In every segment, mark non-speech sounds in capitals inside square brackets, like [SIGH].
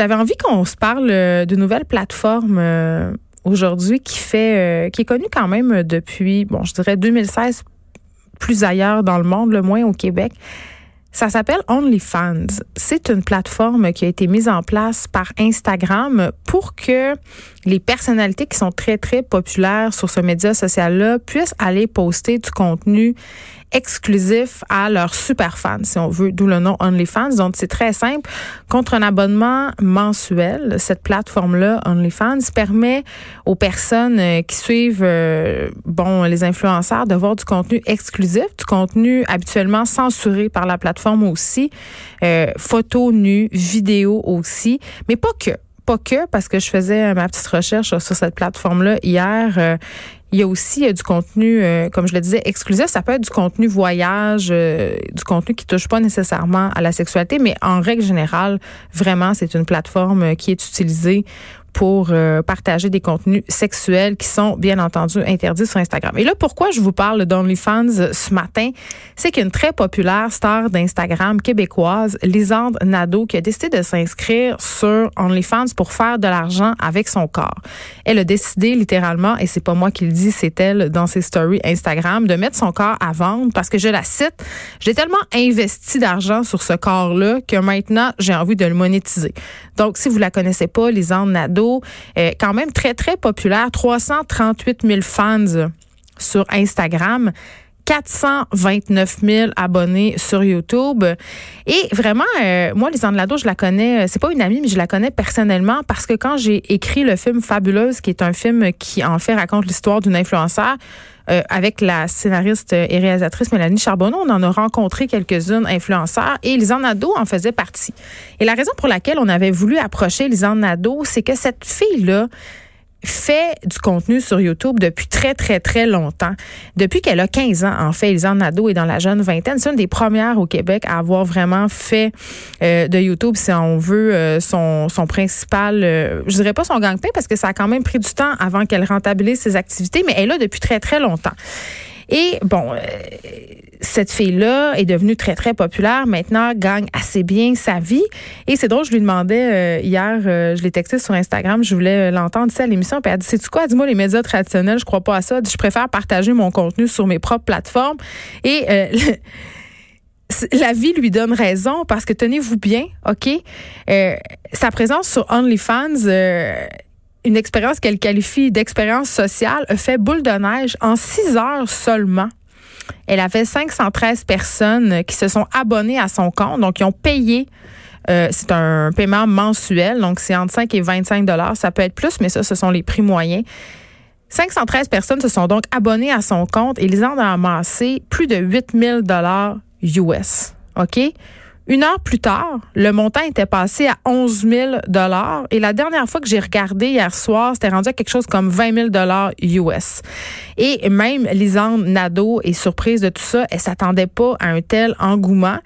J'avais envie qu'on se parle euh, d'une nouvelle plateforme euh, aujourd'hui qui fait, euh, qui est connue quand même depuis, bon, je dirais 2016, plus ailleurs dans le monde, le moins au Québec. Ça s'appelle OnlyFans. C'est une plateforme qui a été mise en place par Instagram pour que les personnalités qui sont très, très populaires sur ce média social-là puissent aller poster du contenu exclusif à leurs super fans, si on veut, d'où le nom OnlyFans. Donc, c'est très simple. Contre un abonnement mensuel, cette plateforme-là, OnlyFans, permet aux personnes qui suivent, euh, bon, les influenceurs de voir du contenu exclusif, du contenu habituellement censuré par la plateforme aussi, euh, photos nues, vidéos aussi, mais pas que pas que parce que je faisais ma petite recherche sur cette plateforme-là hier. Il y a aussi euh, du contenu, euh, comme je le disais, exclusif. Ça peut être du contenu voyage, euh, du contenu qui touche pas nécessairement à la sexualité, mais en règle générale, vraiment, c'est une plateforme qui est utilisée pour euh, partager des contenus sexuels qui sont bien entendu interdits sur Instagram. Et là, pourquoi je vous parle d'OnlyFans ce matin, c'est qu'une très populaire star d'Instagram québécoise, Lisande Nadeau, qui a décidé de s'inscrire sur OnlyFans pour faire de l'argent avec son corps. Elle a décidé littéralement, et c'est pas moi qui le dis, c'est elle dans ses stories Instagram, de mettre son corps à vendre parce que je la cite, j'ai tellement investi d'argent sur ce corps-là que maintenant j'ai envie de le monétiser. Donc, si vous la connaissez pas, Lisande Nadeau, quand même très, très populaire. 338 000 fans sur Instagram. 429 000 abonnés sur YouTube. Et vraiment, euh, moi, Lisande Lado, je la connais, euh, c'est pas une amie, mais je la connais personnellement parce que quand j'ai écrit le film Fabuleuse, qui est un film qui, en fait, raconte l'histoire d'une influenceur, euh, avec la scénariste et réalisatrice Mélanie Charbonneau, on en a rencontré quelques-unes influenceurs et Lisanne Nadeau en faisait partie. Et la raison pour laquelle on avait voulu approcher Lisanne Nadeau, c'est que cette fille-là, fait du contenu sur YouTube depuis très, très, très longtemps. Depuis qu'elle a 15 ans, en fait, Elisande Nadeau est dans la jeune vingtaine. C'est une des premières au Québec à avoir vraiment fait euh, de YouTube, si on veut, euh, son, son principal, euh, je dirais pas son gang-pain, parce que ça a quand même pris du temps avant qu'elle rentabilise ses activités, mais elle est là depuis très, très longtemps. Et bon, cette fille-là est devenue très, très populaire. Maintenant, gagne assez bien sa vie. Et c'est drôle, je lui demandais euh, hier, euh, je l'ai texté sur Instagram, je voulais euh, l'entendre à l'émission. Puis elle dit, c'est quoi? Dis-moi, les médias traditionnels, je crois pas à ça. Je préfère partager mon contenu sur mes propres plateformes. Et [LAUGHS] la vie lui donne raison parce que tenez-vous bien, OK? sa présence sur OnlyFans une expérience qu'elle qualifie d'expérience sociale a fait boule de neige en six heures seulement. Elle avait 513 personnes qui se sont abonnées à son compte, donc qui ont payé. Euh, c'est un paiement mensuel, donc c'est entre 5 et 25 dollars. Ça peut être plus, mais ça, ce sont les prix moyens. 513 personnes se sont donc abonnées à son compte et ils ont amassé plus de 8000 dollars US. OK? Une heure plus tard, le montant était passé à 11 000 dollars et la dernière fois que j'ai regardé hier soir, c'était rendu à quelque chose comme 20 000 dollars US. Et même Lisande Nadeau est surprise de tout ça. Elle s'attendait pas à un tel engouement.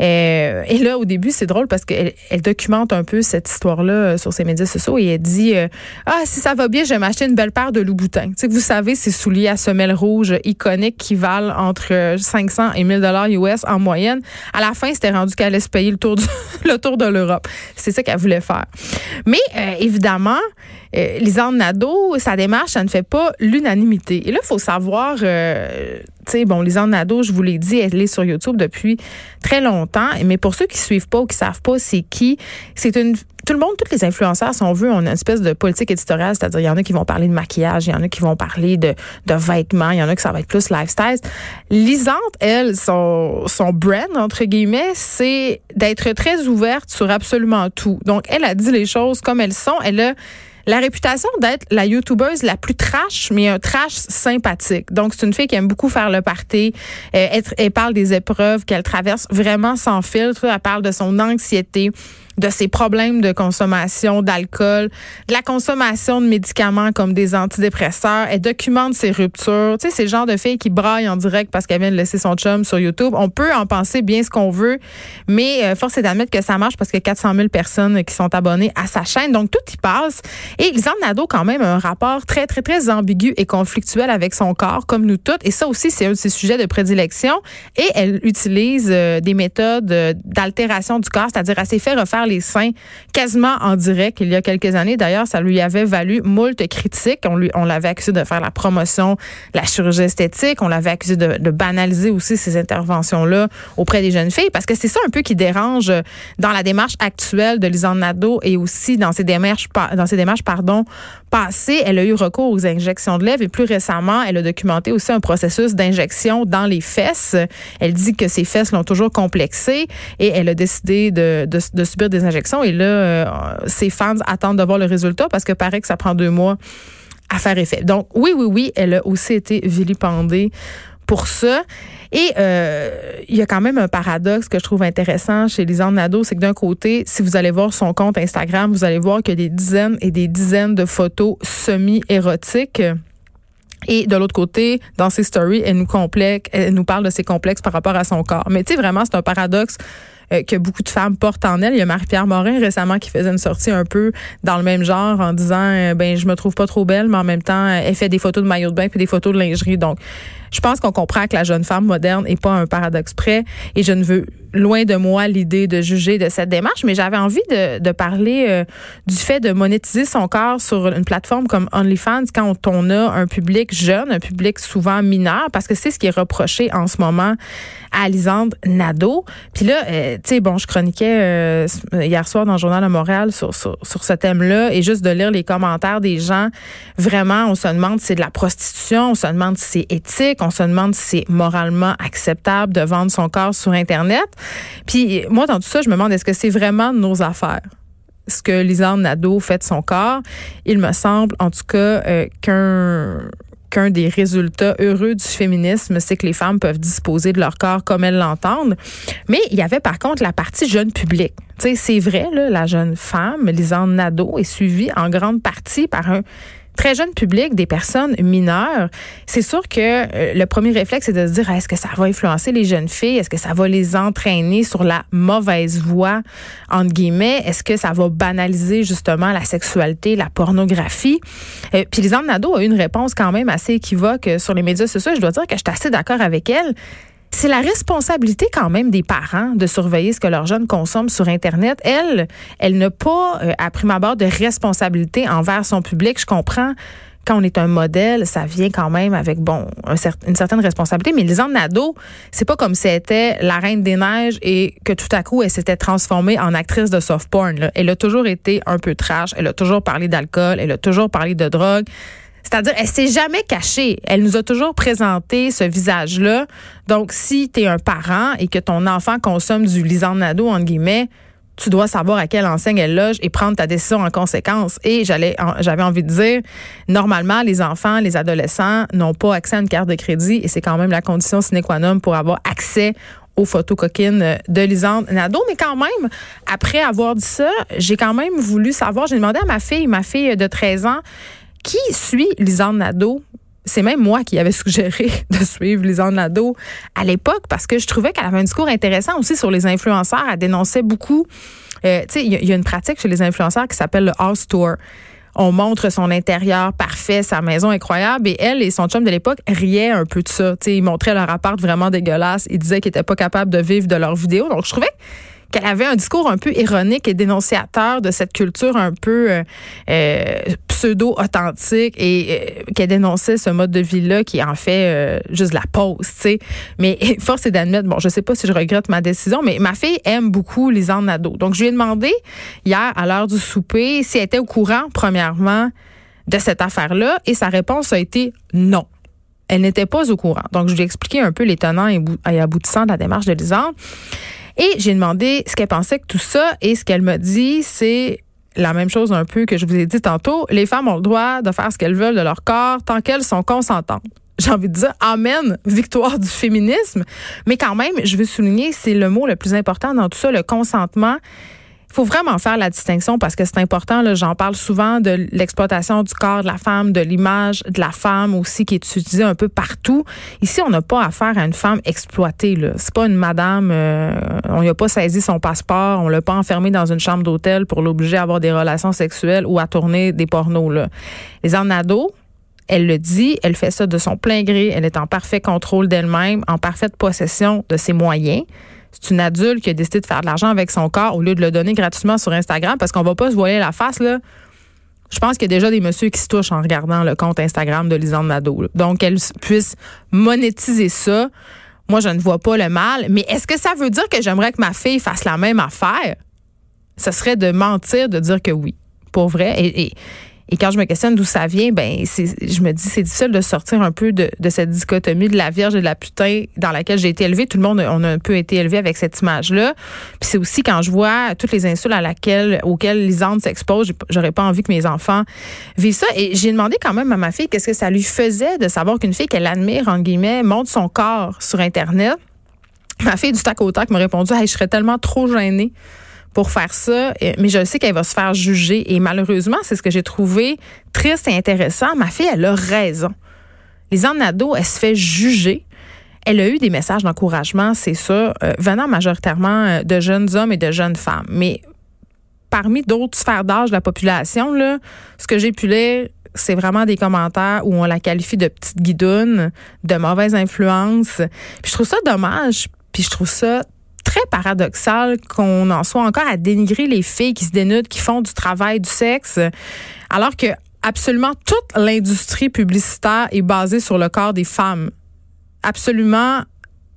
Euh, et là, au début, c'est drôle parce qu'elle elle documente un peu cette histoire-là euh, sur ses médias sociaux et elle dit euh, ah si ça va bien, je vais m'acheter une belle paire de Louboutin. Tu vous savez, ces souliers à semelles rouges iconiques qui valent entre 500 et 1000 dollars US en moyenne. À la fin, c'était rendu qu'elle se payer le tour, [LAUGHS] le tour de l'Europe. C'est ça qu'elle voulait faire. Mais euh, évidemment, euh, Lisanne Nadeau, sa démarche, ça ne fait pas l'unanimité. Et là, il faut savoir, euh, tu sais, bon, Lisanne Nadeau, je vous l'ai dit, elle est sur YouTube depuis très longtemps. Mais pour ceux qui suivent pas ou qui savent pas c'est qui, c'est une tout le monde, tous les influenceurs, si on veut, ont une espèce de politique éditoriale, c'est-à-dire il y en a qui vont parler de maquillage, il y en a qui vont parler de, de vêtements, il y en a qui ça va être plus lifestyle. Lisante, elle, son, son brand, entre guillemets, c'est d'être très ouverte sur absolument tout. Donc, elle a dit les choses comme elles sont. Elle a la réputation d'être la youtubeuse la plus trash, mais un trash sympathique. Donc, c'est une fille qui aime beaucoup faire le party. Euh, elle, elle parle des épreuves qu'elle traverse vraiment sans filtre. Elle parle de son anxiété de ses problèmes de consommation d'alcool, de la consommation de médicaments comme des antidépresseurs. Elle documente ses ruptures. Tu sais, c'est le genre de fille qui braille en direct parce qu'elle vient de laisser son chum sur YouTube. On peut en penser bien ce qu'on veut, mais euh, force est d'admettre que ça marche parce qu'il y a 400 000 personnes qui sont abonnées à sa chaîne. Donc, tout y passe. Et Lisanne Nadeau, quand même, un rapport très, très, très ambigu et conflictuel avec son corps, comme nous toutes. Et ça aussi, c'est un de ses sujets de prédilection. Et elle utilise euh, des méthodes euh, d'altération du corps, c'est-à-dire elle s'est refaire les seins quasiment en direct il y a quelques années. D'ailleurs, ça lui avait valu moult critiques. On, lui, on l'avait accusé de faire la promotion de la chirurgie esthétique. On l'avait accusé de, banaliser aussi ces interventions-là auprès des jeunes filles parce que c'est ça un peu qui dérange dans la démarche actuelle de Lisanne Nadeau et aussi dans ses démarches, pardon, passées. Elle a eu recours aux injections de lèvres et plus récemment, elle a documenté aussi un processus d'injection dans les fesses. Elle dit que ses fesses l'ont toujours complexée et elle a décidé de, de, subir des injections. Et là, euh, ses fans attendent de voir le résultat parce que paraît que ça prend deux mois à faire effet. Donc oui, oui, oui, elle a aussi été vilipendée pour ça. Et euh, il y a quand même un paradoxe que je trouve intéressant chez Lisanne Nadeau, c'est que d'un côté, si vous allez voir son compte Instagram, vous allez voir qu'il y a des dizaines et des dizaines de photos semi-érotiques. Et de l'autre côté, dans ses stories, elle nous, complexe, elle nous parle de ses complexes par rapport à son corps. Mais tu sais, vraiment, c'est un paradoxe euh, que beaucoup de femmes portent en elles. Il y a Marie-Pierre Morin récemment qui faisait une sortie un peu dans le même genre en disant euh, ben je me trouve pas trop belle, mais en même temps, elle fait des photos de maillot de bain puis des photos de lingerie. Donc, je pense qu'on comprend que la jeune femme moderne n'est pas un paradoxe près et je ne veux loin de moi l'idée de juger de cette démarche, mais j'avais envie de, parler euh, du fait de monétiser son corps sur une plateforme comme OnlyFans quand on a un public jeune, un public souvent mineur, parce que c'est ce qui est reproché en ce moment à Lisande Nadeau. Puis là, euh, tu sais, bon, je chroniquais euh, hier soir dans le Journal de Montréal sur, sur, sur ce thème-là et juste de lire les commentaires des gens, vraiment, on se demande si c'est de la prostitution, on se demande si c'est éthique, on se demande si c'est moralement acceptable de vendre son corps sur Internet. Puis moi, dans tout ça, je me demande est-ce que c'est vraiment nos affaires? Ce que Lisanne Nadeau fait de son corps, il me semble en tout cas euh, qu'un qu'un des résultats heureux du féminisme, c'est que les femmes peuvent disposer de leur corps comme elles l'entendent. Mais il y avait par contre la partie jeune public. C'est vrai, là, la jeune femme, Lisanne Nadeau, est suivie en grande partie par un très jeune public, des personnes mineures, c'est sûr que euh, le premier réflexe, c'est de se dire, est-ce que ça va influencer les jeunes filles? Est-ce que ça va les entraîner sur la mauvaise voie, entre guillemets? Est-ce que ça va banaliser justement la sexualité, la pornographie? Euh, puis Lisanne Nadeau a eu une réponse quand même assez équivoque sur les médias sociaux. Je dois dire que je suis assez d'accord avec elle c'est la responsabilité quand même des parents de surveiller ce que leurs jeunes consomment sur Internet. Elle, elle n'a pas, euh, à prime abord, de responsabilité envers son public. Je comprends quand on est un modèle, ça vient quand même avec bon une certaine responsabilité. Mais Lisanne Nadeau, c'est pas comme si c'était la reine des neiges et que tout à coup elle s'était transformée en actrice de soft porn. Elle a toujours été un peu trash. Elle a toujours parlé d'alcool. Elle a toujours parlé de drogue. C'est-à-dire, elle s'est jamais cachée. Elle nous a toujours présenté ce visage-là. Donc, si tu es un parent et que ton enfant consomme du Nadeau, entre guillemets, tu dois savoir à quelle enseigne elle loge et prendre ta décision en conséquence. Et j'allais, j'avais envie de dire, normalement, les enfants, les adolescents n'ont pas accès à une carte de crédit et c'est quand même la condition sine qua non pour avoir accès aux photos coquines de Lisande Nadeau. Mais quand même, après avoir dit ça, j'ai quand même voulu savoir, j'ai demandé à ma fille, ma fille de 13 ans, qui suit Lisanne Nadeau? C'est même moi qui avais suggéré [LAUGHS] de suivre Lisanne Nadeau à l'époque parce que je trouvais qu'elle avait un discours intéressant aussi sur les influenceurs. Elle dénonçait beaucoup. Euh, tu sais, il y, a une pratique chez les influenceurs qui s'appelle le house tour on montre son intérieur parfait, sa maison incroyable. Et elle et son chum de l'époque riaient un peu de ça. ils montraient leur appart vraiment dégueulasse. Ils disaient qu'ils n'étaient pas capables de vivre de leurs vidéos. Donc, je trouvais qu'elle avait un discours un peu ironique et dénonciateur de cette culture un peu euh, euh, pseudo-authentique et euh, qu'elle dénonçait ce mode de vie-là qui en fait juste la pause, tu sais. Mais [LAUGHS] force est d'admettre, bon, je sais pas si je regrette ma décision, mais ma fille aime beaucoup Lisanne Nadeau. Donc, je lui ai demandé hier, à l'heure du souper, si elle était au courant, premièrement, de cette affaire-là, et sa réponse a été non. Elle n'était pas au courant. Donc, je lui ai expliqué un peu les tenants et aboutissants de la démarche de Lisanne. Et j'ai demandé ce qu'elle pensait que tout ça et ce qu'elle m'a dit, c'est la même chose un peu que je vous ai dit tantôt. Les femmes ont le droit de faire ce qu'elles veulent de leur corps tant qu'elles sont consentantes. [LAUGHS] J'ai envie de dire Amen, [LAUGHS] victoire du féminisme. Mais quand même, je veux souligner, c'est le mot le plus important dans tout ça, le consentement. Il faut vraiment faire la distinction parce que c'est important. J'en parle souvent de l'exploitation du corps de la femme, de l'image de la femme aussi qui est utilisée un peu partout. Ici, on n'a pas affaire à une femme exploitée. C'est pas une madame. Euh, on n'y a pas saisi son passeport. On l'a pas enfermée dans une chambre d'hôtel pour l'obliger à avoir des relations sexuelles ou à tourner des pornos. Là. Les ornados, elle le dit, elle fait ça de son plein gré. Elle est en parfait contrôle d'elle-même, en parfaite possession de ses moyens c'est une adulte qui a décidé de faire de l'argent avec son corps au lieu de le donner gratuitement sur Instagram parce qu'on va pas se voiler la face là. Je pense qu'il y a déjà des messieurs qui se touchent en regardant le compte Instagram de Lisande Nadeau. Donc qu'elle puisse monétiser ça. Moi, je ne vois pas le mal, mais est-ce que ça veut dire que j'aimerais que ma fille fasse la même affaire? Ce serait de mentir de dire que oui, pour vrai. et quand je me questionne d'où ça vient, ben je me dis c'est difficile de sortir un peu de, cette dichotomie de la Vierge et de la putain dans laquelle j'ai été élevée. Tout le monde on a un peu été élevé avec cette image-là. Puis c'est aussi quand je vois toutes les insultes à laquelle auxquelles Lisande s'expose, j'aurais pas envie que mes enfants vivent ça. Et j'ai demandé quand même à ma fille qu'est-ce que ça lui faisait de savoir qu'une fille qu'elle admire en guillemets montre son corps sur internet. Ma fille du tac au tac m'a répondu je serais tellement trop gênée pour faire ça, mais je sais qu'elle va se faire juger. Et malheureusement, c'est ce que j'ai trouvé triste et intéressant. Ma fille, elle a raison. Les ado, elle se fait juger. Elle a eu des messages d'encouragement, c'est ça, euh, venant majoritairement euh, de jeunes hommes et de jeunes femmes. Mais parmi d'autres sphères d'âge de la population, là, ce que j'ai pu lire, c'est vraiment des commentaires où on la qualifie de petite guidoune, de mauvaise influence. Puis je trouve ça dommage, puis je trouve ça paradoxal qu'on en soit encore à dénigrer les filles qui se dénudent, qui font du travail du sexe, alors que absolument toute l'industrie publicitaire est basée sur le corps des femmes. Absolument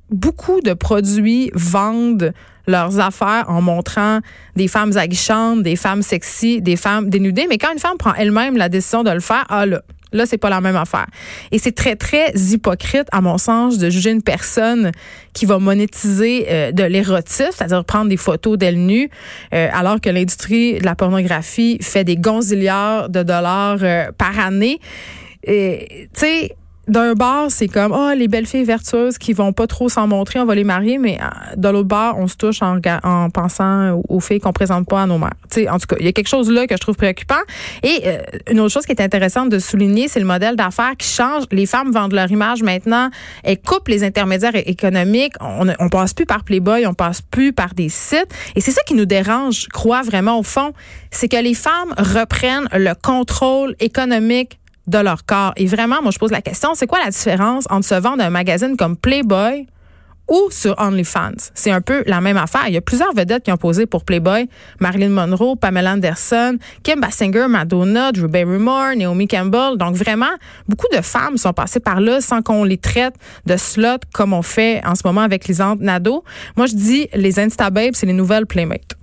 beaucoup de produits vendent leurs affaires en montrant des femmes aguichantes, des femmes sexy, des femmes dénudées. Mais quand une femme prend elle-même la décision de le faire, ah là, Là, c'est pas la même affaire. Et c'est très, très hypocrite, à mon sens, de juger une personne qui va monétiser euh, de l'érotisme, c'est-à-dire prendre des photos d'elle nue, euh, alors que l'industrie de la pornographie fait des gonzillards de dollars euh, par année. Tu sais, d'un bar, c'est comme oh les belles filles vertueuses qui vont pas trop s'en montrer, on va les marier, mais euh, de l'autre bar, on se touche en, en pensant aux filles qu'on présente pas à nos mères. sais, en tout cas, il y a quelque chose là que je trouve préoccupant. Et euh, une autre chose qui est intéressante de souligner, c'est le modèle d'affaires qui change. Les femmes vendent leur image maintenant, elles coupent les intermédiaires économiques. On, on passe plus par Playboy, on passe plus par des sites. Et c'est ça qui nous dérange, je crois vraiment au fond, c'est que les femmes reprennent le contrôle économique de leur corps. Et vraiment, moi, je pose la question, c'est quoi la différence entre se vendre un magazine comme Playboy ou sur OnlyFans? C'est un peu la même affaire. Il y a plusieurs vedettes qui ont posé pour Playboy. Marilyn Monroe, Pamela Anderson, Kim Basinger, Madonna, Drew Barrymore, Naomi Campbell. Donc vraiment, beaucoup de femmes sont passées par là sans qu'on les traite de slot comme on fait en ce moment avec les Nado. Moi, je dis, les Instababes, c'est les nouvelles Playmates.